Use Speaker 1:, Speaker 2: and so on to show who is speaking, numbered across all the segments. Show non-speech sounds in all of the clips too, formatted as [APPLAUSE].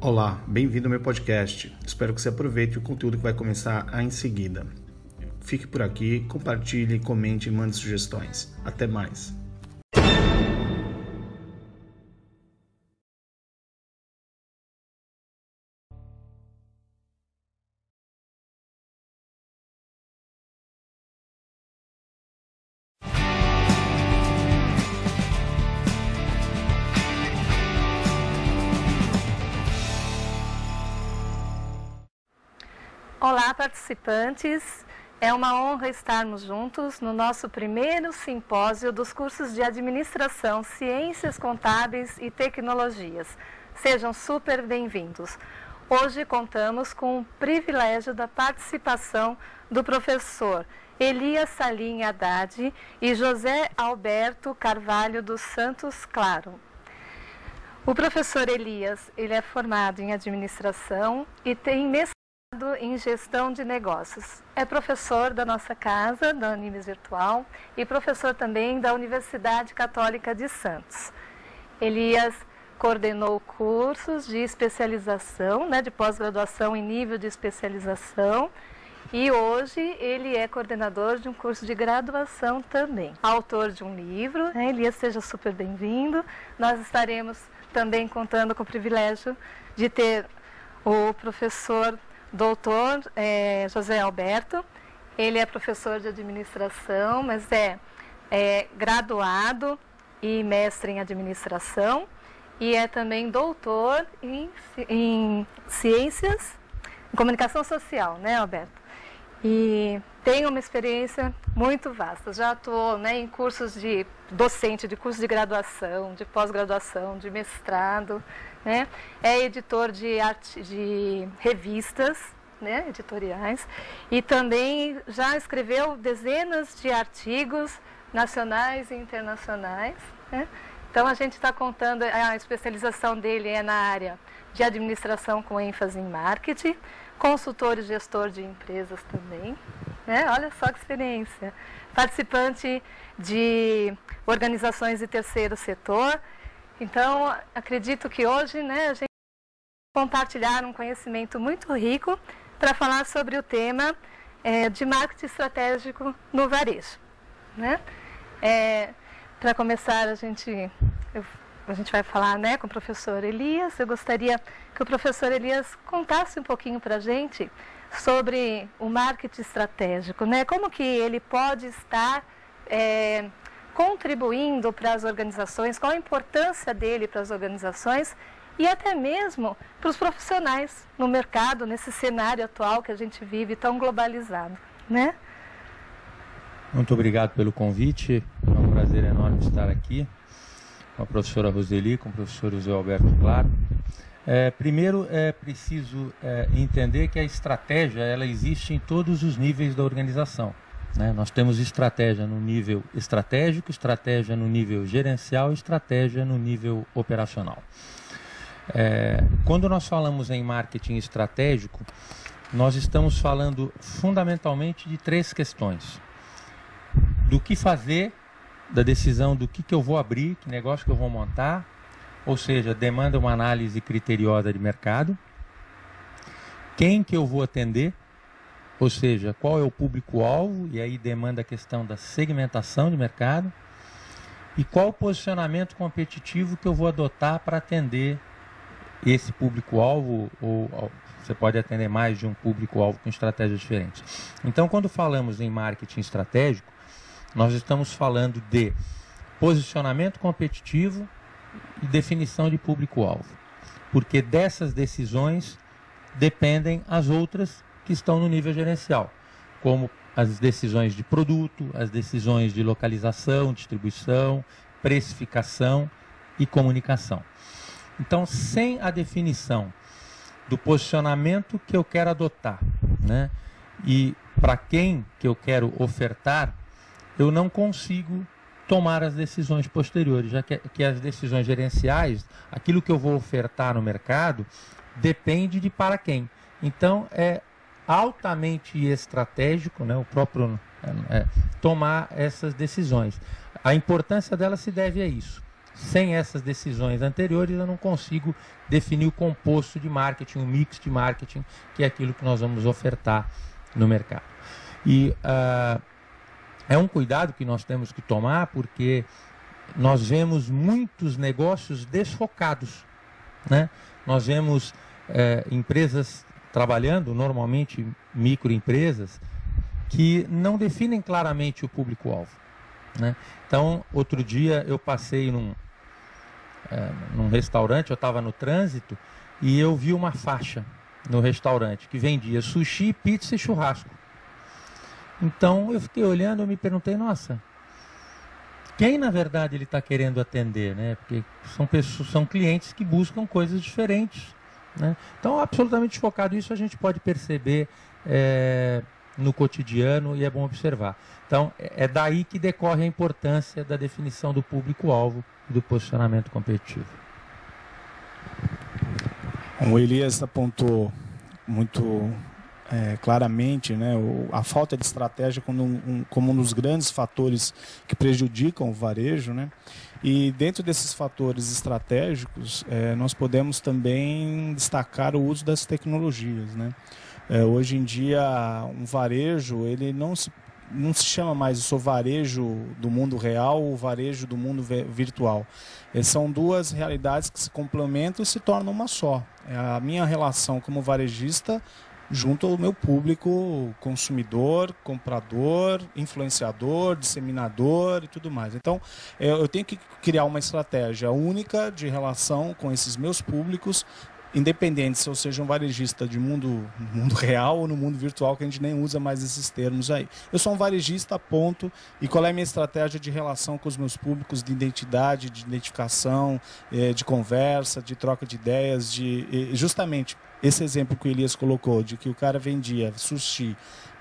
Speaker 1: Olá, bem-vindo ao meu podcast. Espero que você aproveite o conteúdo que vai começar em seguida. Fique por aqui, compartilhe, comente e mande sugestões. Até mais.
Speaker 2: Participantes. É uma honra estarmos juntos no nosso primeiro simpósio dos cursos de Administração, Ciências Contábeis e Tecnologias. Sejam super bem-vindos. Hoje contamos com o privilégio da participação do professor Elias Salim Haddad e José Alberto Carvalho dos Santos Claro. O professor Elias, ele é formado em administração e tem mestrado em gestão de negócios. É professor da nossa casa, da Animes Virtual, e professor também da Universidade Católica de Santos. Elias coordenou cursos de especialização, né, de pós-graduação em nível de especialização, e hoje ele é coordenador de um curso de graduação também. Autor de um livro, né, Elias, seja super bem-vindo. Nós estaremos também contando com o privilégio de ter o professor doutor é, José Alberto. Ele é professor de administração, mas é, é graduado e mestre em administração e é também doutor em, em ciências, em comunicação social, né, Alberto? E tem uma experiência muito vasta. Já atuou né, em cursos de docente, de curso de graduação, de pós-graduação, de mestrado, né? É editor de, de revistas, né, editoriais, e também já escreveu dezenas de artigos nacionais e internacionais. Né? Então a gente está contando, a especialização dele é na área de administração com ênfase em marketing, consultor e gestor de empresas também. Né? Olha só que experiência. Participante de organizações de terceiro setor, então, acredito que hoje né, a gente compartilhar um conhecimento muito rico para falar sobre o tema é, de marketing estratégico no varejo. Né? É, para começar, a gente, eu, a gente vai falar né, com o professor Elias. Eu gostaria que o professor Elias contasse um pouquinho para a gente sobre o marketing estratégico, né? Como que ele pode estar é, contribuindo para as organizações, qual a importância dele para as organizações e até mesmo para os profissionais no mercado, nesse cenário atual que a gente vive tão globalizado, né?
Speaker 3: Muito obrigado pelo convite, é um prazer enorme estar aqui com a professora Roseli, com o professor José Alberto Claro. É, primeiro é preciso é, entender que a estratégia ela existe em todos os níveis da organização. Né? Nós temos estratégia no nível estratégico, estratégia no nível gerencial, estratégia no nível operacional. É, quando nós falamos em marketing estratégico, nós estamos falando fundamentalmente de três questões: do que fazer, da decisão do que, que eu vou abrir, que negócio que eu vou montar, ou seja, demanda uma análise criteriosa de mercado, quem que eu vou atender, ou seja, qual é o público-alvo, e aí demanda a questão da segmentação de mercado, e qual o posicionamento competitivo que eu vou adotar para atender esse público-alvo, ou você pode atender mais de um público-alvo com estratégias diferentes. Então, quando falamos em marketing estratégico, nós estamos falando de posicionamento competitivo e definição de público-alvo, porque dessas decisões dependem as outras que estão no nível gerencial, como as decisões de produto, as decisões de localização, distribuição, precificação e comunicação. Então, sem a definição do posicionamento que eu quero adotar, né, e para quem que eu quero ofertar, eu não consigo tomar as decisões posteriores, já que, que as decisões gerenciais, aquilo que eu vou ofertar no mercado, depende de para quem. Então, é altamente estratégico, né, o próprio é, é, tomar essas decisões. A importância dela se deve a isso. sem essas decisões anteriores, eu não consigo definir o composto de marketing, o mix de marketing, que é aquilo que nós vamos ofertar no mercado. E uh, é um cuidado que nós temos que tomar, porque nós vemos muitos negócios desfocados. Né? Nós vemos é, empresas trabalhando, normalmente microempresas, que não definem claramente o público-alvo. Né? Então, outro dia eu passei num, é, num restaurante, eu estava no trânsito e eu vi uma faixa no restaurante que vendia sushi, pizza e churrasco. Então eu fiquei olhando e me perguntei, nossa, quem na verdade ele está querendo atender, né? Porque são pessoas, são clientes que buscam coisas diferentes, né? Então absolutamente focado isso a gente pode perceber é, no cotidiano e é bom observar. Então é, é daí que decorre a importância da definição do público-alvo e do posicionamento competitivo.
Speaker 4: O Elias apontou muito é, claramente né, a falta de estratégia como um, como um dos grandes fatores que prejudicam o varejo. Né? E dentro desses fatores estratégicos, é, nós podemos também destacar o uso das tecnologias. Né? É, hoje em dia, um varejo ele não se não se chama mais o varejo do mundo real ou varejo do mundo virtual. É, são duas realidades que se complementam e se tornam uma só. É a minha relação como varejista junto ao meu público consumidor, comprador, influenciador, disseminador e tudo mais. Então, eu tenho que criar uma estratégia única de relação com esses meus públicos independente se eu seja um varejista de mundo, mundo real ou no mundo virtual, que a gente nem usa mais esses termos aí. Eu sou um varejista, ponto. E qual é a minha estratégia de relação com os meus públicos, de identidade, de identificação, eh, de conversa, de troca de ideias, de justamente esse exemplo que o Elias colocou, de que o cara vendia sushi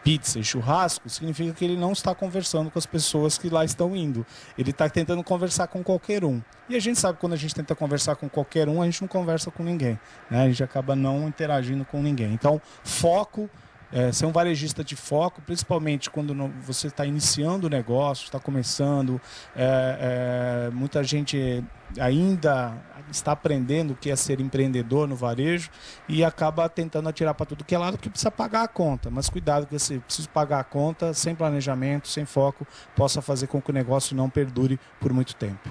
Speaker 4: pizza e churrasco, significa que ele não está conversando com as pessoas que lá estão indo. Ele está tentando conversar com qualquer um. E a gente sabe que quando a gente tenta conversar com qualquer um, a gente não conversa com ninguém. Né? A gente acaba não interagindo com ninguém. Então, foco é, ser um varejista de foco, principalmente quando você está iniciando o negócio, está começando, é, é, muita gente ainda está aprendendo o que é ser empreendedor no varejo e acaba tentando atirar para tudo que é lado porque precisa pagar a conta. Mas cuidado que você precisa pagar a conta sem planejamento, sem foco, possa fazer com que o negócio não perdure por muito tempo.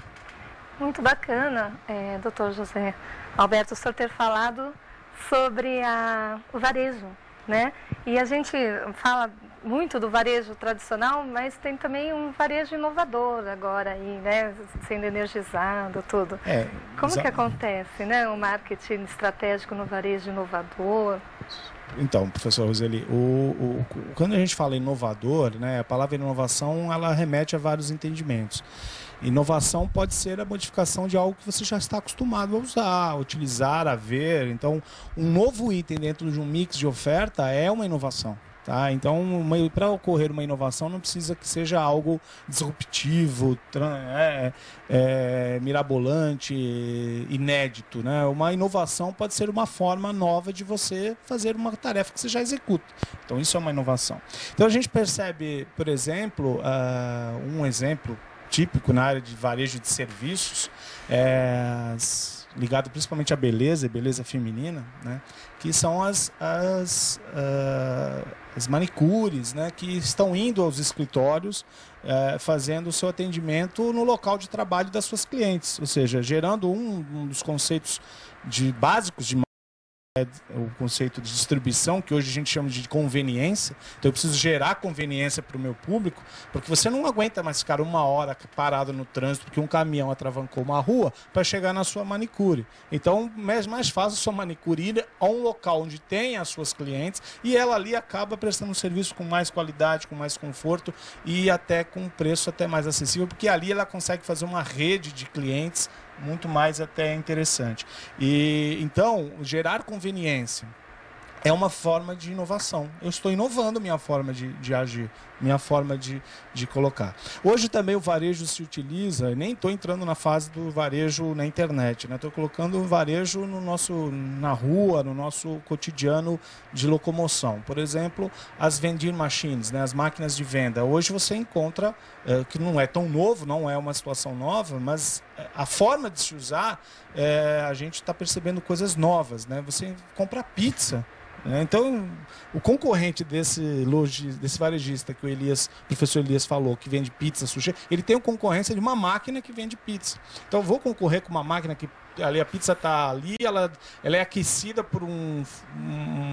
Speaker 2: Muito bacana, é, doutor José Alberto, o senhor ter falado sobre a, o varejo né? E a gente fala muito do varejo tradicional, mas tem também um varejo inovador agora aí, né? Sendo energizado, tudo. É, Como que acontece, né? O marketing estratégico no varejo inovador?
Speaker 4: Então, professor Roseli, o, o, quando a gente fala inovador, né, a palavra inovação ela remete a vários entendimentos. Inovação pode ser a modificação de algo que você já está acostumado a usar, a utilizar, a ver. Então, um novo item dentro de um mix de oferta é uma inovação. Tá? Então, para ocorrer uma inovação, não precisa que seja algo disruptivo, é, é, mirabolante, inédito. Né? Uma inovação pode ser uma forma nova de você fazer uma tarefa que você já executa. Então, isso é uma inovação. Então, a gente percebe, por exemplo, uh, um exemplo típico na área de varejo de serviços, é, ligado principalmente à beleza, beleza feminina, né? que são as, as, uh, as manicures, né? que estão indo aos escritórios uh, fazendo o seu atendimento no local de trabalho das suas clientes, ou seja, gerando um, um dos conceitos de básicos de o conceito de distribuição, que hoje a gente chama de conveniência. Então eu preciso gerar conveniência para o meu público, porque você não aguenta mais ficar uma hora parado no trânsito porque um caminhão atravancou uma rua para chegar na sua manicure. Então, mais, mais fácil a sua manicure ir a um local onde tem as suas clientes e ela ali acaba prestando um serviço com mais qualidade, com mais conforto e até com um preço até mais acessível, porque ali ela consegue fazer uma rede de clientes muito mais até interessante. E então, gerar conveniência é uma forma de inovação. Eu estou inovando minha forma de, de agir, minha forma de, de colocar. Hoje também o varejo se utiliza, nem estou entrando na fase do varejo na internet, estou né? colocando o varejo no nosso, na rua, no nosso cotidiano de locomoção. Por exemplo, as vending machines, né? as máquinas de venda. Hoje você encontra, é, que não é tão novo, não é uma situação nova, mas é, a forma de se usar, é, a gente está percebendo coisas novas. Né? Você compra pizza? Então, o concorrente desse, logi, desse varejista que o Elias, professor Elias falou, que vende pizza, sushi, ele tem a concorrência de uma máquina que vende pizza. Então, vou concorrer com uma máquina que ali a pizza está ali, ela, ela é aquecida por um,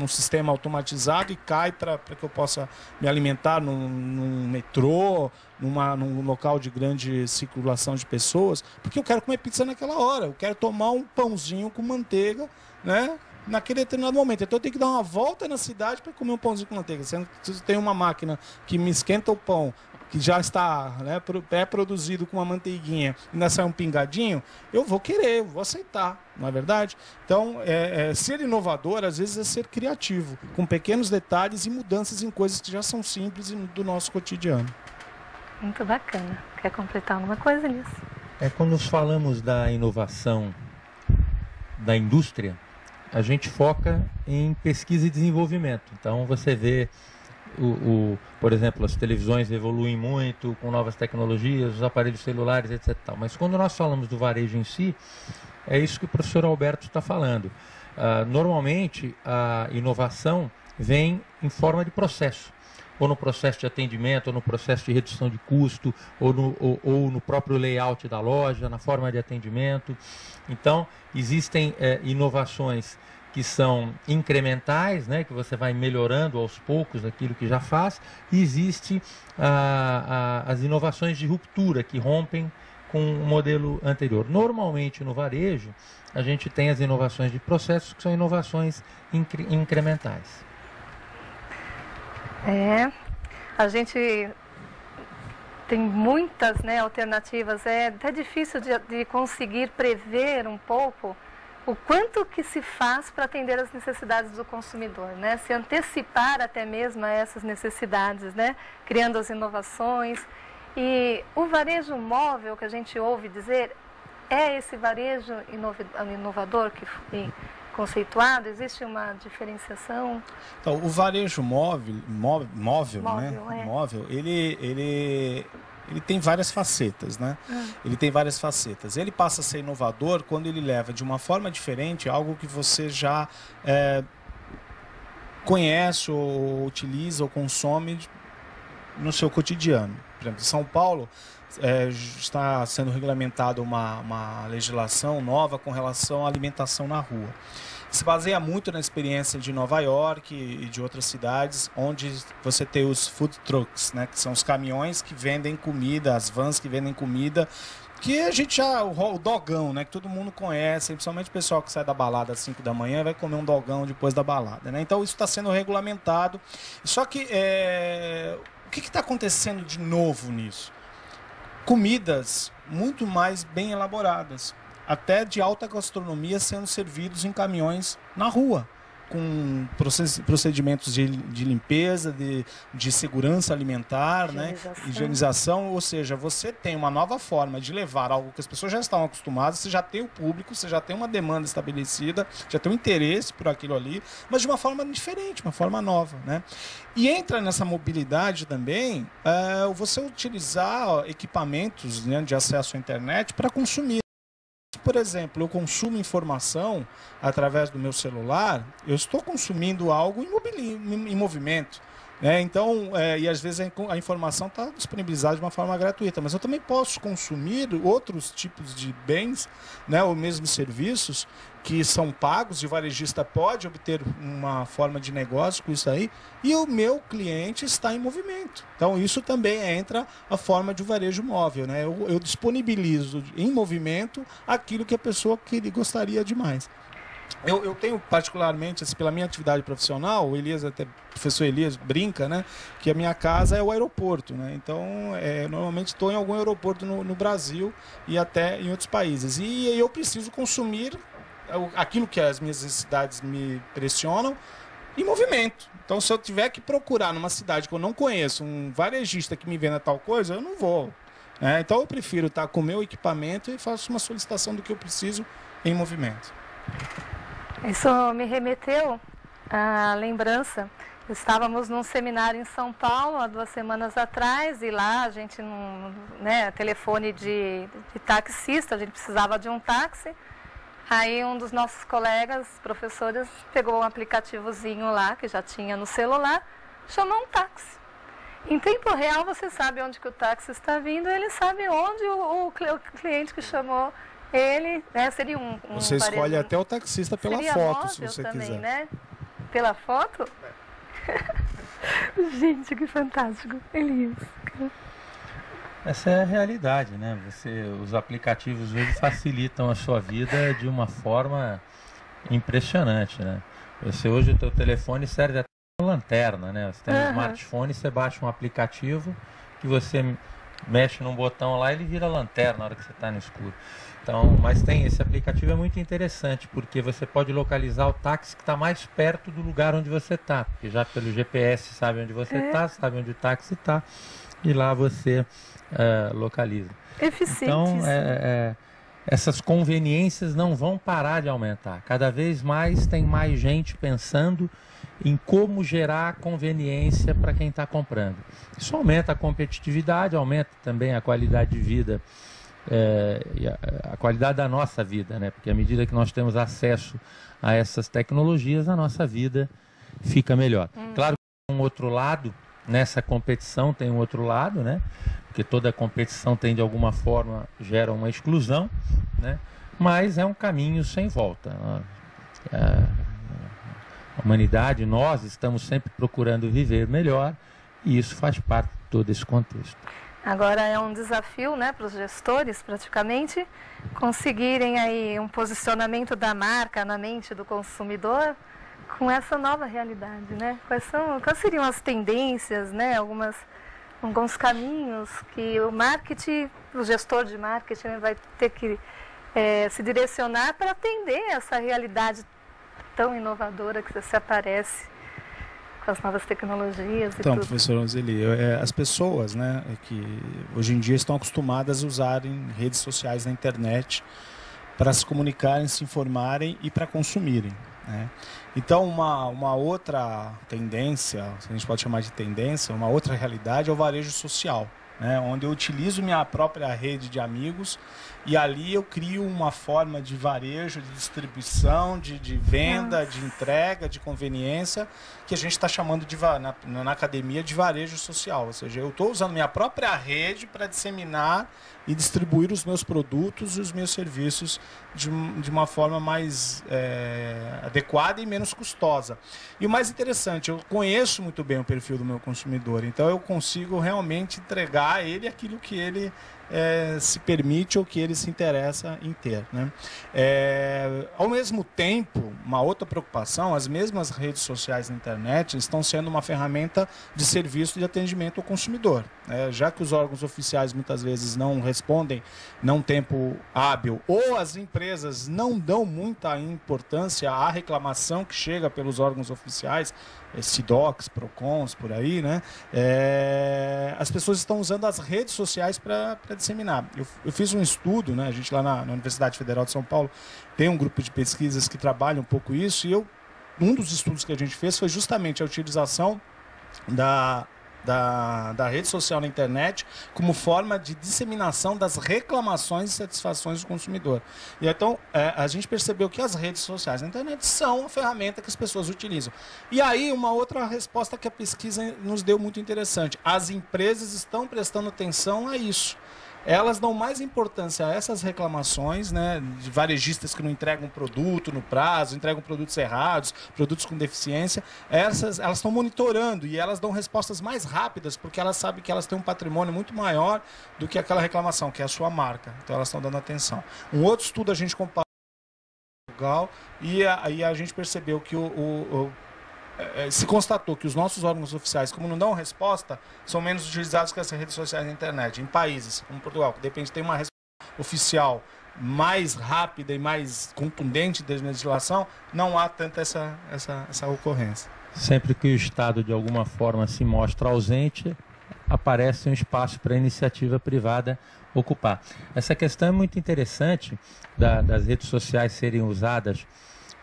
Speaker 4: um sistema automatizado e cai para que eu possa me alimentar num, num metrô, numa, num local de grande circulação de pessoas, porque eu quero comer pizza naquela hora, eu quero tomar um pãozinho com manteiga, né? Naquele determinado momento. Então eu tenho que dar uma volta na cidade para comer um pãozinho com manteiga. Se eu tenho uma máquina que me esquenta o pão, que já está né, é produzido com uma manteiguinha e ainda sai um pingadinho, eu vou querer, vou aceitar, não é verdade? Então, é, é, ser inovador às vezes é ser criativo, com pequenos detalhes e mudanças em coisas que já são simples do nosso cotidiano.
Speaker 2: Muito bacana. Quer completar alguma coisa nisso?
Speaker 3: É quando nós falamos da inovação da indústria, a gente foca em pesquisa e desenvolvimento. Então você vê, o, o, por exemplo, as televisões evoluem muito com novas tecnologias, os aparelhos celulares, etc. Mas quando nós falamos do varejo em si, é isso que o professor Alberto está falando. Uh, normalmente a inovação vem em forma de processo ou no processo de atendimento, ou no processo de redução de custo, ou no, ou, ou no próprio layout da loja, na forma de atendimento. Então, existem é, inovações que são incrementais, né, que você vai melhorando aos poucos aquilo que já faz, e existe as inovações de ruptura, que rompem com o modelo anterior. Normalmente no varejo, a gente tem as inovações de processos, que são inovações incre incrementais.
Speaker 2: É, a gente tem muitas né, alternativas, é até difícil de, de conseguir prever um pouco o quanto que se faz para atender as necessidades do consumidor, né? Se antecipar até mesmo a essas necessidades, né? Criando as inovações. E o varejo móvel que a gente ouve dizer é esse varejo inovador que conceituado? Existe uma diferenciação?
Speaker 4: Então, o varejo móvel, móvel, móvel, móvel né? É. Móvel, ele, ele ele tem várias facetas, né? Hum. Ele tem várias facetas. Ele passa a ser inovador quando ele leva de uma forma diferente algo que você já é, conhece ou utiliza ou consome no seu cotidiano. Por exemplo, em São Paulo é, está sendo regulamentada uma, uma legislação nova com relação à alimentação na rua se baseia muito na experiência de Nova York e de outras cidades, onde você tem os food trucks, né, que são os caminhões que vendem comida, as vans que vendem comida, que a gente já, o, dogão, né, que todo mundo conhece, principalmente o pessoal que sai da balada às 5 da manhã vai comer um dogão depois da balada, né? Então isso está sendo regulamentado. Só que é, que está acontecendo de novo nisso? Comidas muito mais bem elaboradas até de alta gastronomia sendo servidos em caminhões na rua, com procedimentos de, de limpeza, de, de segurança alimentar, né? higienização. né? higienização. Ou seja, você tem uma nova forma de levar algo que as pessoas já estão acostumadas, você já tem o público, você já tem uma demanda estabelecida, já tem um interesse por aquilo ali, mas de uma forma diferente, uma forma nova. Né? E entra nessa mobilidade também é, você utilizar equipamentos né, de acesso à internet para consumir por exemplo, eu consumo informação através do meu celular, eu estou consumindo algo em, movimento. Né? Então, é, e às vezes a, informação está disponibilizada de uma forma gratuita, mas eu também posso consumir outros tipos de bens, né, ou mesmo serviços que são pagos e o varejista pode obter uma forma de negócio com isso aí, e o meu cliente está em movimento. Então, isso também entra a forma de varejo móvel. Né? Eu, eu disponibilizo em movimento aquilo que a pessoa que gostaria de mais. Eu, eu, tenho particularmente, assim, pela minha atividade profissional, o Elias, até o professor Elias brinca, né? Que a minha casa é o aeroporto, né? Então, é, normalmente estou em algum aeroporto no, no, Brasil e até em outros países. E eu preciso consumir aquilo que as minhas necessidades me pressionam em movimento. Então, se eu tiver que procurar numa cidade que eu não conheço um varejista que me venda tal coisa, eu não vou. É, então, eu prefiro estar com o meu equipamento e faço uma solicitação do que eu preciso em movimento.
Speaker 2: Isso me remeteu à lembrança. Estávamos num seminário em São Paulo há duas semanas atrás e lá a gente, num né, telefone de, de taxista, a gente precisava de um táxi. Aí um dos nossos colegas, professores, pegou um aplicativozinho lá, que já tinha no celular, chamou um táxi. Em tempo real você sabe onde que o táxi está vindo, ele sabe onde o, o, o cliente que chamou ele, né, seria um,
Speaker 4: um Você escolhe até o taxista pela
Speaker 2: seria
Speaker 4: foto, se você
Speaker 2: também,
Speaker 4: quiser.
Speaker 2: Né? Pela foto? [LAUGHS] Gente, que fantástico. Elias.
Speaker 3: Essa é a realidade, né? Você, os aplicativos hoje facilitam a sua vida de uma forma impressionante, né? Você hoje o teu telefone serve até como lanterna, né? Você tem um smartphone, você baixa um aplicativo que você mexe num botão lá, ele vira lanterna na hora que você está no escuro. Então, mas tem esse aplicativo é muito interessante porque você pode localizar o táxi que está mais perto do lugar onde você está, porque já pelo GPS sabe onde você está, é. sabe onde o táxi está e lá você é, localiza.
Speaker 2: Eficiente.
Speaker 3: Então, é, é, essas conveniências não vão parar de aumentar. Cada vez mais tem mais gente pensando em como gerar conveniência para quem está comprando. Isso aumenta a competitividade, aumenta também a qualidade de vida é, a, a, qualidade da nossa vida, né? Porque à medida que nós temos acesso a essas tecnologias, a nossa vida fica melhor. Hum. Claro que tem um outro lado nessa competição tem um outro lado, né? Porque toda competição tem de alguma forma gera uma exclusão, né? Mas é um caminho sem volta. É, a humanidade, nós estamos sempre procurando viver melhor e isso faz parte de todo esse contexto.
Speaker 2: Agora é um desafio, né, para os gestores, praticamente, conseguirem aí um posicionamento da marca na mente do consumidor com essa nova realidade, né? Quais, são, quais seriam as tendências, né? Algumas, alguns caminhos que o marketing, o gestor de marketing vai ter que é, se direcionar para atender essa realidade tão inovadora que se aparece com as novas tecnologias
Speaker 4: então,
Speaker 2: tudo.
Speaker 4: professor Anzeli, é, as pessoas, né, que hoje em dia estão acostumadas a usarem redes sociais na internet para se comunicarem, se informarem e para consumirem. Né? Então, uma, uma outra tendência, se a gente pode chamar de tendência, uma outra realidade é o varejo social, né? onde eu utilizo minha própria rede de amigos e ali eu crio uma forma de varejo, de distribuição, de, de venda, Nossa. de entrega, de conveniência, que a gente está chamando de, na, na academia de varejo social. Ou seja, eu estou usando minha própria rede para disseminar e distribuir os meus produtos e os meus serviços de, de uma forma mais é, adequada e menos custosa. E o mais interessante, eu conheço muito bem o perfil do meu consumidor, então eu consigo realmente entregar a ele aquilo que ele é, se permite ou que ele se interessa em ter. Né? É, ao mesmo tempo, uma outra preocupação, as mesmas redes sociais na internet estão sendo uma ferramenta de serviço de atendimento ao consumidor. Né? Já que os órgãos oficiais muitas vezes não respondem num tempo hábil ou as empresas não dão muita importância à reclamação que chega pelos órgãos oficiais, SIDOCs, PROCONs, por aí, né? É, as pessoas estão usando as redes sociais para disseminar. Eu, eu, fiz um estudo, né? A gente lá na, na, Universidade Federal de São Paulo tem um grupo de pesquisas que trabalha um pouco isso, e eu, um dos estudos que a gente fez foi justamente a utilização da da, da rede social na internet como forma de disseminação das reclamações e satisfações do consumidor. E então é, a gente percebeu que as redes sociais na internet são a ferramenta que as pessoas utilizam. E aí uma outra resposta que a pesquisa nos deu muito interessante. As empresas estão prestando atenção a isso elas dão mais importância a essas reclamações, né, de varejistas que não entregam produto no prazo, entregam produtos errados, produtos com deficiência. Essas, elas estão monitorando e elas dão respostas mais rápidas, porque elas sabem que elas têm um patrimônio muito maior do que aquela reclamação, que é a sua marca. Então elas estão dando atenção. Um outro estudo a gente comparou e aí a gente percebeu que o, o, o se constatou que os nossos órgãos oficiais, como não dão resposta, são menos utilizados que as redes sociais na internet. Em países como Portugal, que depende tem uma resposta oficial mais rápida e mais contundente da legislação, não há tanta essa, essa, essa ocorrência.
Speaker 3: sempre que o Estado de alguma forma se mostra ausente, aparece um espaço para a iniciativa privada ocupar. Essa questão é muito interessante da, das redes sociais serem usadas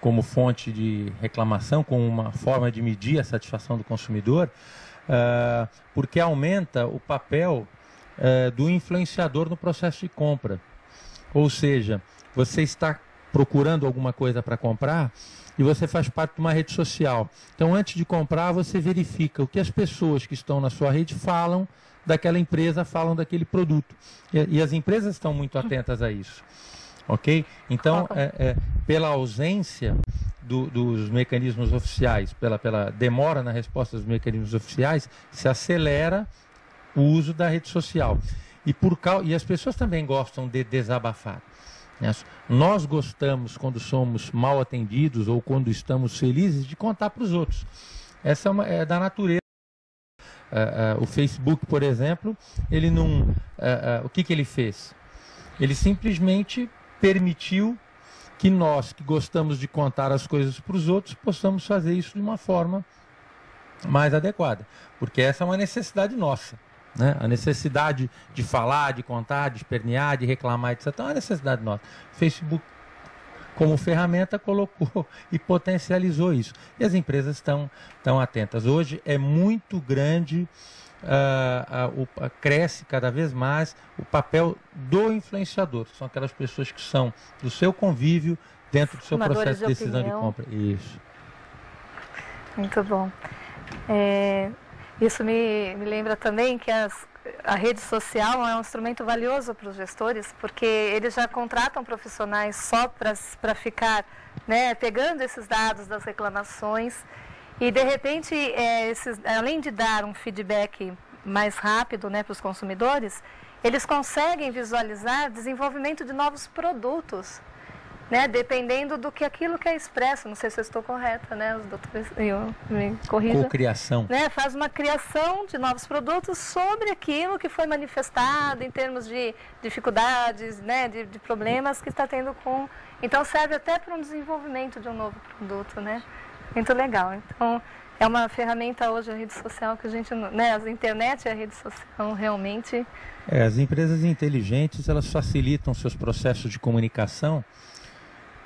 Speaker 3: como fonte de reclamação, como uma forma de medir a satisfação do consumidor, uh, porque aumenta o papel uh, do influenciador no processo de compra. Ou seja, você está procurando alguma coisa para comprar e você faz parte de uma rede social. Então, antes de comprar, você verifica o que as pessoas que estão na sua rede falam daquela empresa, falam daquele produto. E, e as empresas estão muito atentas a isso. Ok? Então, é, é, pela ausência do, dos mecanismos oficiais, pela, pela demora na resposta dos mecanismos oficiais, se acelera o uso da rede social. E, por, e as pessoas também gostam de desabafar. Né? Nós gostamos, quando somos mal atendidos ou quando estamos felizes, de contar para os outros. Essa é, uma, é da natureza. Uh, uh, o Facebook, por exemplo, ele não. Uh, o que, que ele fez? Ele simplesmente permitiu que nós, que gostamos de contar as coisas para os outros, possamos fazer isso de uma forma mais adequada. Porque essa é uma necessidade nossa. Né? A necessidade de falar, de contar, de espernear, de reclamar, etc. É uma necessidade nossa. Facebook, como ferramenta, colocou [LAUGHS] e potencializou isso. E as empresas estão, estão atentas. Hoje é muito grande, uh, uh, uh, cresce cada vez mais o papel do influenciador. São aquelas pessoas que são do seu convívio dentro do seu processo de, de decisão de compra. Isso.
Speaker 2: Muito bom. É, isso me, me lembra também que as, a rede social é um instrumento valioso para os gestores, porque eles já contratam profissionais só para ficar né, pegando esses dados das reclamações e, de repente, é, esses, além de dar um feedback mais rápido né, para os consumidores, eles conseguem visualizar desenvolvimento de novos produtos né, dependendo do que aquilo que é expresso. Não sei se eu estou correta, né? Os doutores eu, me corrijam. Né, faz uma criação de novos produtos sobre aquilo que foi manifestado em termos de dificuldades, né, de, de problemas que está tendo com. Então serve até para um desenvolvimento de um novo produto, né? Muito legal. Então é uma ferramenta hoje a rede social que a gente, né, a internet e a rede social realmente.
Speaker 3: É, as empresas inteligentes elas facilitam seus processos de comunicação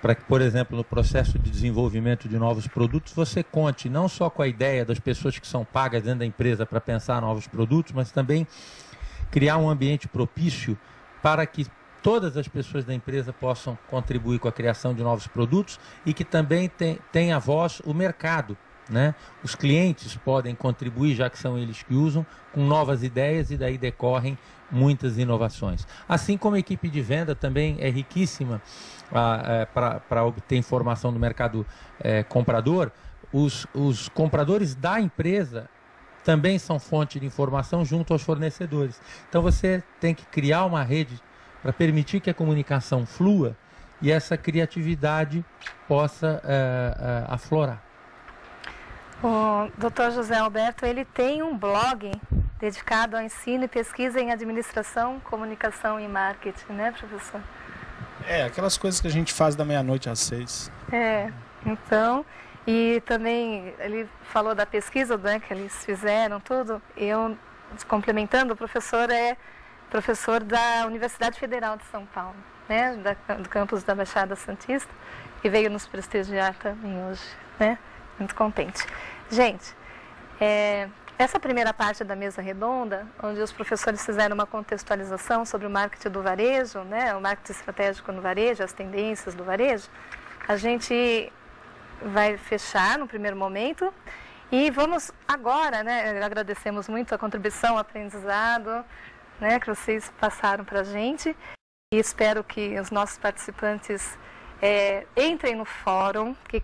Speaker 3: para que, por exemplo, no processo de desenvolvimento de novos produtos, você conte não só com a ideia das pessoas que são pagas dentro da empresa para pensar novos produtos, mas também criar um ambiente propício para que todas as pessoas da empresa possam contribuir com a criação de novos produtos e que também tem, tenha voz o mercado. Né? Os clientes podem contribuir, já que são eles que usam, com novas ideias e daí decorrem muitas inovações. Assim como a equipe de venda também é riquíssima ah, é, para obter informação do mercado é, comprador, os, os compradores da empresa também são fonte de informação junto aos fornecedores. Então você tem que criar uma rede para permitir que a comunicação flua e essa criatividade possa é, é, aflorar.
Speaker 2: O Dr. José Alberto ele tem um blog dedicado ao ensino e pesquisa em administração, comunicação e marketing, né, professor?
Speaker 4: É, aquelas coisas que a gente faz da meia-noite às seis.
Speaker 2: É, então, e também ele falou da pesquisa né, que eles fizeram, tudo. Eu, complementando, o professor é professor da Universidade Federal de São Paulo, né, da, do campus da Baixada Santista, e veio nos prestigiar também hoje, né? Muito contente. Gente, é, essa primeira parte da mesa redonda, onde os professores fizeram uma contextualização sobre o marketing do varejo, né, o marketing estratégico no varejo, as tendências do varejo, a gente vai fechar no primeiro momento e vamos agora, né, agradecemos muito a contribuição, o aprendizado né, que vocês passaram para a gente e espero que os nossos participantes é, entrem no fórum, que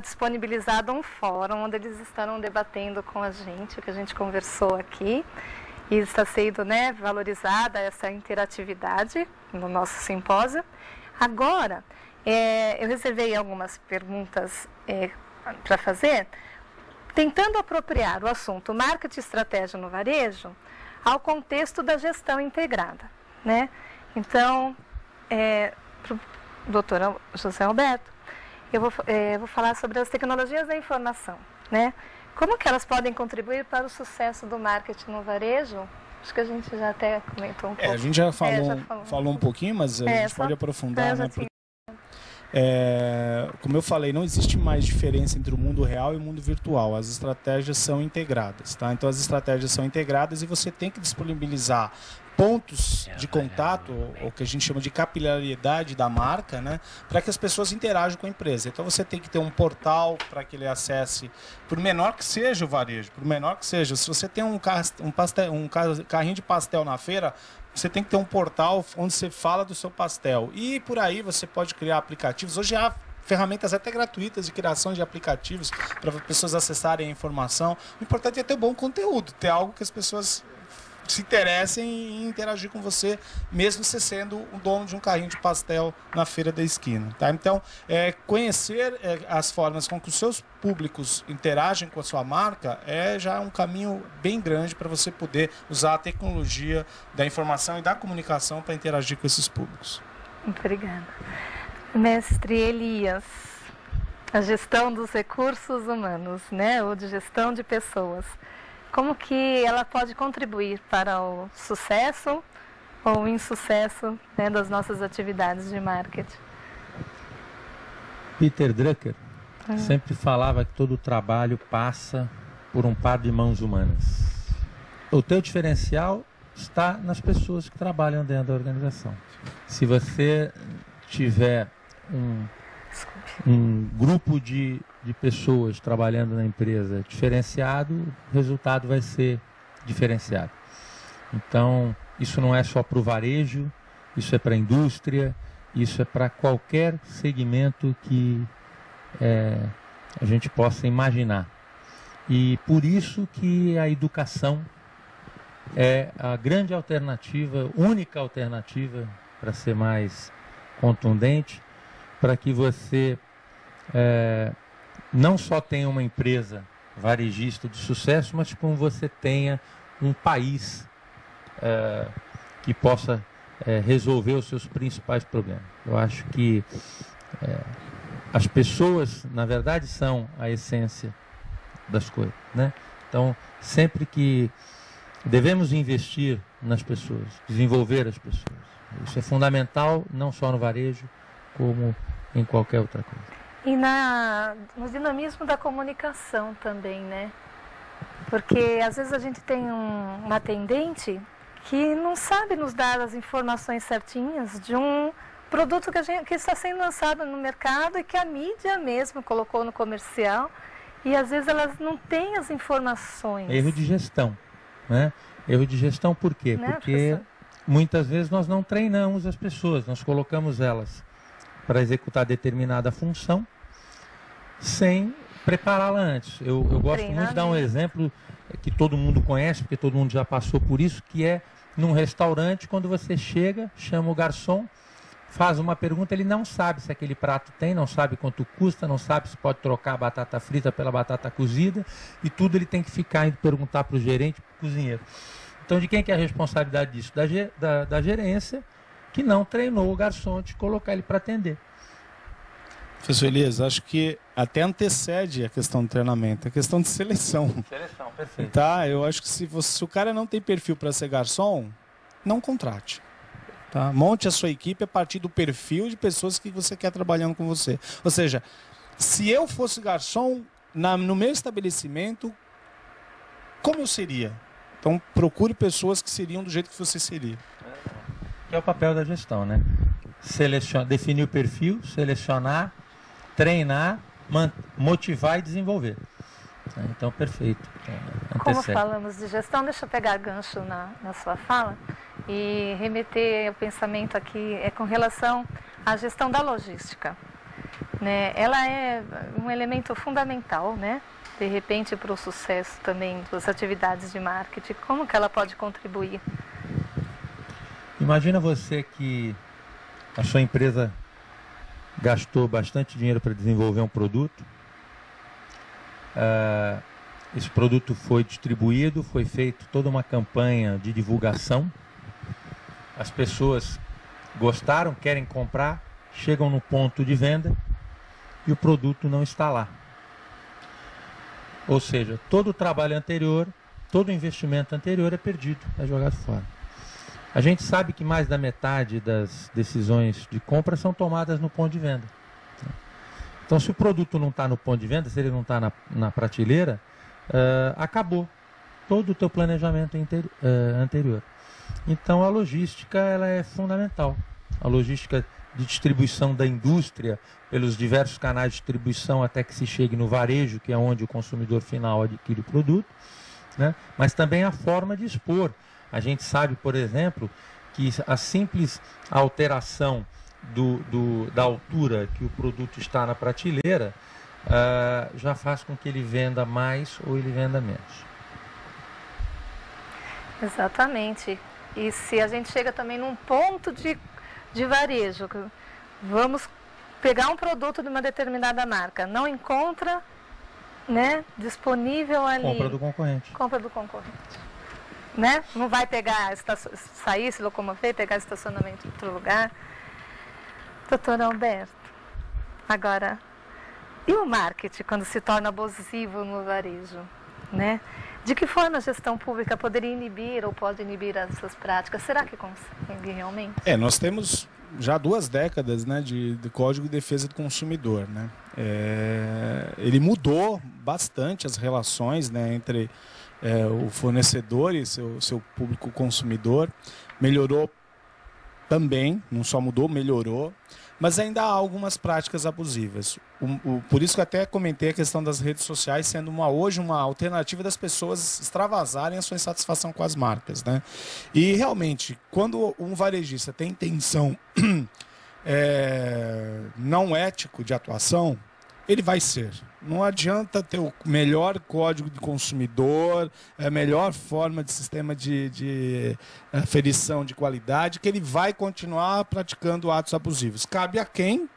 Speaker 2: disponibilizado um fórum onde eles estarão debatendo com a gente, o que a gente conversou aqui. E está sendo né, valorizada essa interatividade no nosso simpósio. Agora, é, eu reservei algumas perguntas é, para fazer, tentando apropriar o assunto marketing estratégia no varejo ao contexto da gestão integrada. Né? Então, é, para o doutor José Alberto, eu vou, é, vou falar sobre as tecnologias da informação, né? Como que elas podem contribuir para o sucesso do marketing no varejo? Acho que a gente já até comentou um pouco.
Speaker 4: É, a gente já falou, é, já falou. falou um pouquinho, mas a é, gente pode aprofundar, né? É, como eu falei, não existe mais diferença entre o mundo real e o mundo virtual. As estratégias são integradas, tá? Então as estratégias são integradas e você tem que disponibilizar pontos de contato, o que a gente chama de capilaridade da marca, né, para que as pessoas interajam com a empresa. Então você tem que ter um portal para que ele acesse, por menor que seja o varejo, por menor que seja. Se você tem um, um, pastel, um carrinho de pastel na feira, você tem que ter um portal onde você fala do seu pastel. E por aí você pode criar aplicativos. Hoje há ferramentas até gratuitas de criação de aplicativos para as pessoas acessarem a informação. O importante é ter bom conteúdo, ter algo que as pessoas se interessem em interagir com você, mesmo você sendo o dono de um carrinho de pastel na feira da esquina. Tá? Então, é, conhecer é, as formas com que os seus públicos interagem com a sua marca é já um caminho bem grande para você poder usar a tecnologia da informação e da comunicação para interagir com esses públicos.
Speaker 2: Obrigada. Mestre Elias, a gestão dos recursos humanos, né, ou de gestão de pessoas como que ela pode contribuir para o sucesso ou o insucesso né, das nossas atividades de marketing.
Speaker 3: Peter Drucker hum. sempre falava que todo trabalho passa por um par de mãos humanas. O teu diferencial está nas pessoas que trabalham dentro da organização. Se você tiver um, um grupo de de pessoas trabalhando na empresa diferenciado, o resultado vai ser diferenciado. Então, isso não é só para o varejo, isso é para a indústria, isso é para qualquer segmento que é, a gente possa imaginar. E por isso que a educação é a grande alternativa, única alternativa, para ser mais contundente, para que você é, não só tenha uma empresa varejista de sucesso, mas como você tenha um país é, que possa é, resolver os seus principais problemas. Eu acho que é, as pessoas, na verdade, são a essência das coisas. Né? Então, sempre que devemos investir nas pessoas, desenvolver as pessoas. Isso é fundamental, não só no varejo, como em qualquer outra coisa.
Speaker 2: E na, no dinamismo da comunicação também, né? Porque às vezes a gente tem um, uma atendente que não sabe nos dar as informações certinhas de um produto que, gente, que, está sendo lançado no mercado e que a mídia mesmo colocou no comercial e às vezes elas não têm as informações.
Speaker 3: Erro de gestão, né? Erro de gestão por quê? Né, Porque professor? muitas vezes nós não treinamos as pessoas, nós colocamos elas para executar determinada função sem prepará-la antes. Eu, eu gosto muito de dar um exemplo que todo mundo conhece, porque todo mundo já passou por isso, que é num restaurante, quando você chega, chama o garçom, faz uma pergunta, ele não sabe se aquele prato tem, não sabe quanto custa, não sabe se pode trocar a batata frita pela batata cozida, e tudo ele tem que ficar indo perguntar para o gerente, para o cozinheiro. Então, de quem que é a responsabilidade disso? Da, da, da gerência, que não treinou o garçom de colocar ele para atender.
Speaker 4: Professor Elias, acho que até antecede a questão do treinamento, a questão de seleção.
Speaker 3: Seleção, perfeito.
Speaker 4: Tá, eu acho que se, você, se o cara não tem perfil para ser garçom, não contrate. Tá? Monte a sua equipe a partir do perfil de pessoas que você quer trabalhando com você. Ou seja, se eu fosse garçom na, no meu estabelecimento, como eu seria? Então procure pessoas que seriam do jeito que você seria.
Speaker 3: Que é o papel da gestão, né? Selecionar, definir o perfil, selecionar treinar, motivar e desenvolver. Então, perfeito.
Speaker 2: É, Como falamos de gestão, deixa eu pegar gancho na, na sua fala e remeter o pensamento aqui é com relação à gestão da logística. Né? Ela é um elemento fundamental, né? de repente, para o sucesso também das atividades de marketing. Como que ela pode contribuir?
Speaker 3: Imagina você que a sua empresa gastou bastante dinheiro para desenvolver um produto. Uh, esse produto foi distribuído, foi feito toda uma campanha de divulgação. As pessoas gostaram, querem comprar, chegam no ponto de venda e o produto não está lá. Ou seja, todo o trabalho anterior, todo o investimento anterior é perdido, é jogado fora. A gente sabe que mais da metade das decisões de compra são tomadas no ponto de venda. Então, se o produto não está no ponto de venda, se ele não está na, na, prateleira, uh, acabou todo o teu planejamento uh, anterior. Então, a logística ela é fundamental. A logística de distribuição da indústria pelos diversos canais de distribuição até que se chegue no varejo, que é onde o consumidor final adquire o produto, né? mas também a forma de expor. A gente sabe, por exemplo, que a simples alteração do, do, da altura que o produto está na prateleira uh, já faz com que ele venda mais ou ele venda menos.
Speaker 2: Exatamente. E se a gente chega também num ponto de, de varejo, vamos pegar um produto de uma determinada marca, não encontra né, disponível ali.
Speaker 3: Compra do concorrente.
Speaker 2: Compra do concorrente. Né? Não vai pegar, sair, se locomover, pegar estacionamento em outro lugar. Doutor Alberto, agora, e o marketing quando se torna abusivo no varejo? Né? De que forma a gestão pública poderia inibir ou pode inibir essas práticas? Será que consegue realmente?
Speaker 4: É, nós temos já duas décadas né, de, de Código de Defesa do Consumidor. Né? É, ele mudou bastante as relações né, entre é, o fornecedor e seu, seu público consumidor. Melhorou também, não só mudou, melhorou mas ainda há algumas práticas abusivas. O, o, por isso que até comentei a questão das redes sociais sendo uma, hoje uma alternativa das pessoas extravasarem a sua insatisfação com as marcas. Né? E realmente, quando um varejista tem intenção [CLEARS THROAT] é, não ético de atuação, ele vai ser. Não adianta ter o melhor código de consumidor, a melhor forma de sistema de, de aferição de qualidade, que ele vai continuar praticando atos abusivos. Cabe a quem?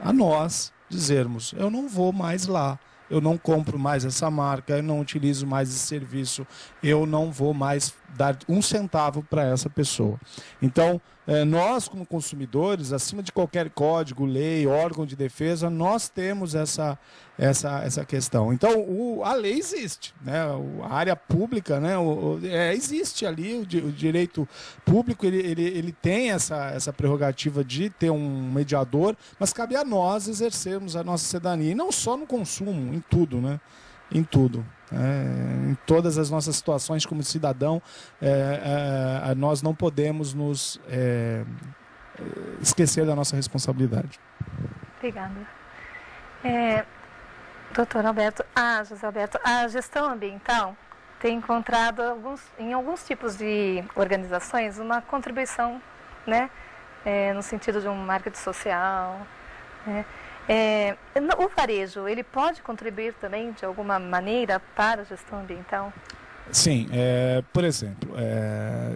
Speaker 4: A nós dizermos: eu não vou mais lá eu não compro mais essa marca, eu não utilizo mais esse serviço, eu não vou mais dar um centavo para essa pessoa. Então, é, nós, como consumidores, acima de qualquer código, lei, órgão de defesa, nós temos essa, essa, essa questão. Então, o, a lei existe, né? a área pública né? O, é, existe ali, o, o, direito público ele, ele, ele tem essa, essa prerrogativa de ter um mediador, mas cabe a nós exercermos a nossa cidadania, e não só no consumo, em tudo, né? Em tudo. É, em todas as nossas situações como cidadão, é, é, nós não podemos nos é, esquecer da nossa responsabilidade.
Speaker 2: Obrigada. É, doutor Alberto, ah, José Alberto, a gestão ambiental tem encontrado alguns, em alguns tipos de organizações uma contribuição, né, é, no sentido de um marketing social, né, é, o varejo, ele pode contribuir também de alguma maneira para a gestão ambiental?
Speaker 4: Sim, é, por exemplo, é,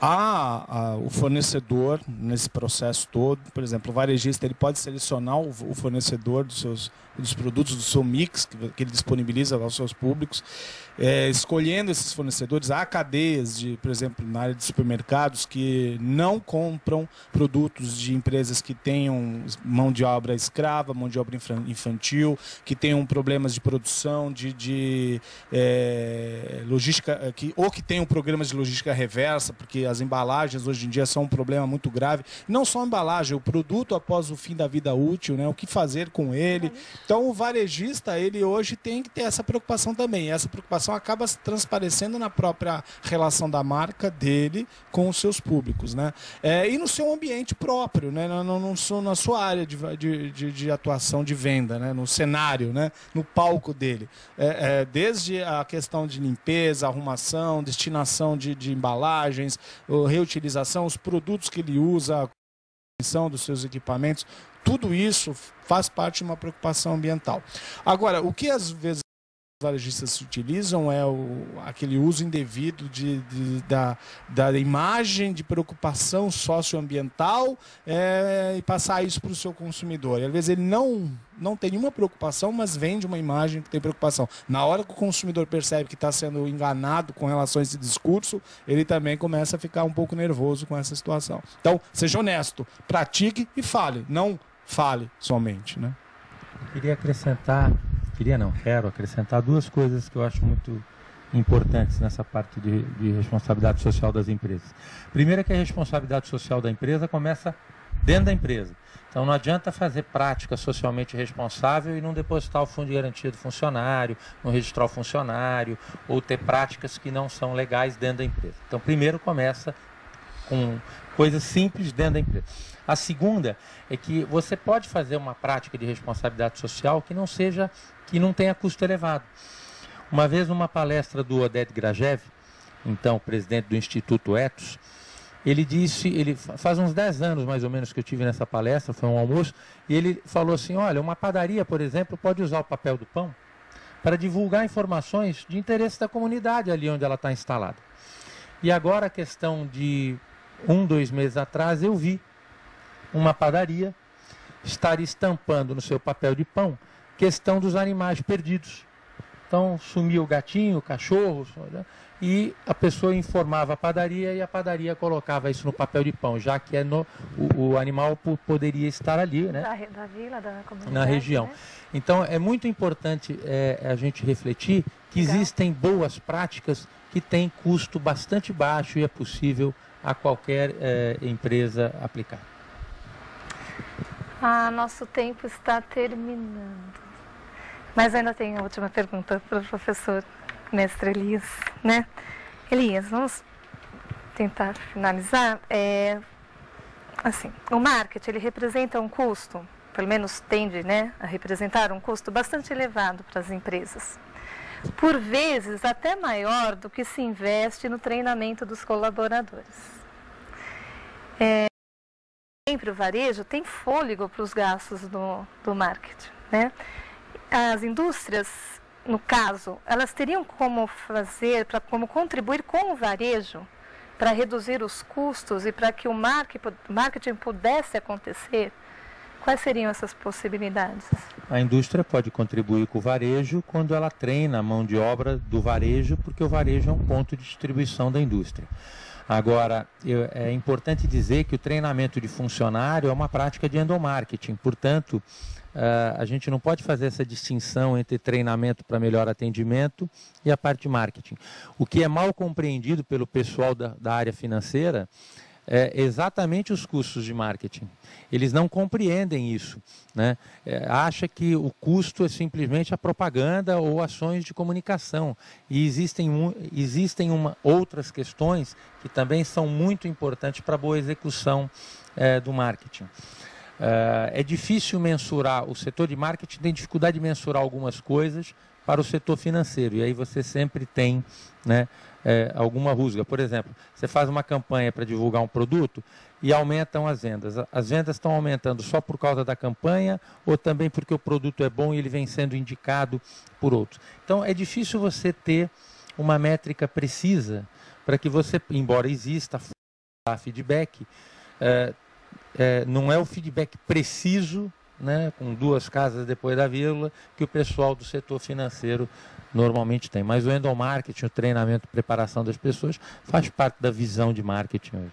Speaker 4: há, o fornecedor nesse processo todo, por exemplo, o varejista ele pode selecionar o, o fornecedor dos seus dos produtos do seu mix que, que ele disponibiliza aos seus públicos é, escolhendo esses fornecedores. Há cadeias, de, por exemplo, na área de supermercados, que não compram produtos de empresas que tenham mão de obra escrava, mão de obra infantil, que tenham problemas de produção, de, de é, logística, que, ou que tenham programas de logística reversa, porque as embalagens hoje em dia são um problema muito grave. Não só a embalagem, o produto após o fim da vida útil, né, o que fazer com ele. Então, o varejista, ele hoje tem que ter essa preocupação também. Essa preocupação acaba transparecendo na própria relação da marca dele com os seus públicos, né? É, e no seu ambiente próprio, né? No, no na sua área de, de, de, de, atuação de venda, né? No cenário, né? No palco dele. É, é, desde a questão de limpeza, arrumação, destinação de, de embalagens, reutilização, os produtos que ele usa, a dos seus equipamentos, tudo isso faz parte de uma preocupação ambiental. Agora, o que às vezes varejistas utilizam é o, aquele uso indevido de, de da, da imagem de preocupação socioambiental é, e passar isso para o seu consumidor. E às vezes ele não, não tem nenhuma preocupação, mas vende uma imagem que tem preocupação. Na hora que o consumidor percebe que está sendo enganado com relação a esse discurso, ele também começa a ficar um pouco nervoso com essa situação. Então, seja honesto, pratique e fale, não fale somente, né?
Speaker 3: queria acrescentar, queria não, quero acrescentar duas coisas que eu acho muito importantes nessa parte de, de responsabilidade social das empresas. Primeiro é que a responsabilidade social da empresa começa dentro da empresa. Então não adianta fazer prática socialmente responsável e não depositar o fundo de garantia do funcionário, não registrar o funcionário, ou ter práticas que não são legais dentro da empresa. Então primeiro começa com coisas simples dentro da empresa. A segunda é que você pode fazer uma prática de responsabilidade social que não seja, que não tenha custo elevado. Uma vez numa palestra do Oded Grajev, então presidente do Instituto Etos, ele disse, ele faz uns 10 anos mais ou menos que eu tive nessa palestra, foi um almoço, e ele falou assim: olha, uma padaria, por exemplo, pode usar o papel do pão para divulgar informações de interesse da comunidade ali onde ela está instalada. E agora a questão de um, dois meses atrás, eu vi uma padaria estar estampando no seu papel de pão questão dos animais perdidos. Então sumia o gatinho, o cachorro, né? e a pessoa informava a padaria e a padaria colocava isso no papel de pão, já que é no, o, o animal poderia estar ali, né?
Speaker 2: Da, da vila, da comunidade.
Speaker 3: Na região.
Speaker 2: Né?
Speaker 3: Então é muito importante é, a gente refletir que Legal. existem boas práticas que têm custo bastante baixo e é possível a qualquer é, empresa aplicar.
Speaker 2: Ah, nosso tempo está terminando. Mas ainda tem a última pergunta para o professor mestre Elias, né? Elias, vamos tentar finalizar. É, assim, o marketing ele representa um custo, pelo menos tende, né, a representar um custo bastante elevado para as empresas. Por vezes até maior do que se investe no treinamento dos colaboradores. É, sempre o varejo tem fôlego para os gastos do, do marketing, né? as indústrias, no caso, elas teriam como fazer, para como contribuir com o varejo para reduzir os custos e para que o marketing pudesse acontecer? Quais seriam essas possibilidades?
Speaker 3: A indústria pode contribuir com o varejo quando ela treina a mão de obra do varejo, porque o varejo é um ponto de distribuição da indústria. Agora, eu, é importante dizer que o treinamento de funcionário é uma prática de endomarketing, portanto, Uh, a gente não pode fazer essa distinção entre treinamento para melhor atendimento e a parte de marketing. O que é mal compreendido pelo pessoal da, da área financeira é exatamente os custos de marketing. Eles não compreendem isso. Né? É, acha que o custo é simplesmente a propaganda ou ações de comunicação. E existem, existem uma, outras questões que também são muito importantes para a boa execução é, do marketing. Uh, é difícil mensurar, o setor de marketing tem dificuldade de mensurar algumas coisas para o setor financeiro, e aí você sempre tem né, é, alguma rusga. Por exemplo, você faz uma campanha para divulgar um produto e aumentam as vendas. As vendas estão aumentando só por causa da campanha ou também porque o produto é bom e ele vem sendo indicado por outros. Então é difícil você ter uma métrica precisa para que você, embora exista feedback, é, é, não é o feedback preciso, né, com duas casas depois da vírgula, que o pessoal do setor financeiro normalmente tem. Mas o endomarketing, o treinamento, a preparação das pessoas, faz parte da visão de marketing hoje.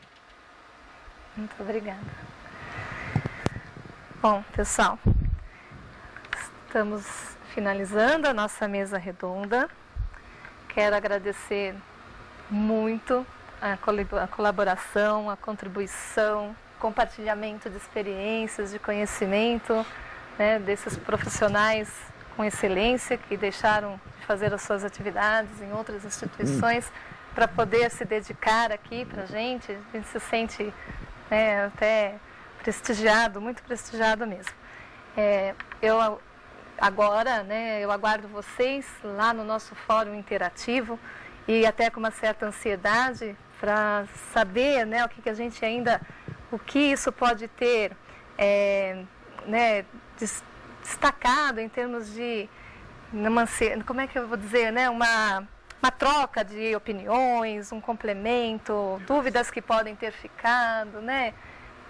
Speaker 2: Muito obrigada. Bom, pessoal, estamos finalizando a nossa mesa redonda. Quero agradecer muito a colaboração, a contribuição compartilhamento de experiências, de conhecimento né, desses profissionais com excelência que deixaram de fazer as suas atividades em outras instituições hum. para poder se dedicar aqui para a gente. A gente se sente né, até prestigiado, muito prestigiado mesmo. É, eu agora, né, eu aguardo vocês lá no nosso fórum interativo e até com uma certa ansiedade para saber né, o que, que a gente ainda o que isso pode ter é, né, destacado em termos de uma, como é que eu vou dizer, né, uma, uma troca de opiniões, um complemento, dúvidas que podem ter ficado, né,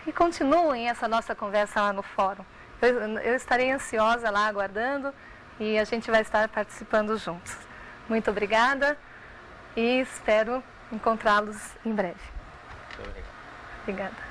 Speaker 2: que continuem essa nossa conversa lá no fórum. Eu, eu estarei ansiosa lá aguardando e a gente vai estar participando juntos. Muito obrigada e espero encontrá-los em breve. Obrigada.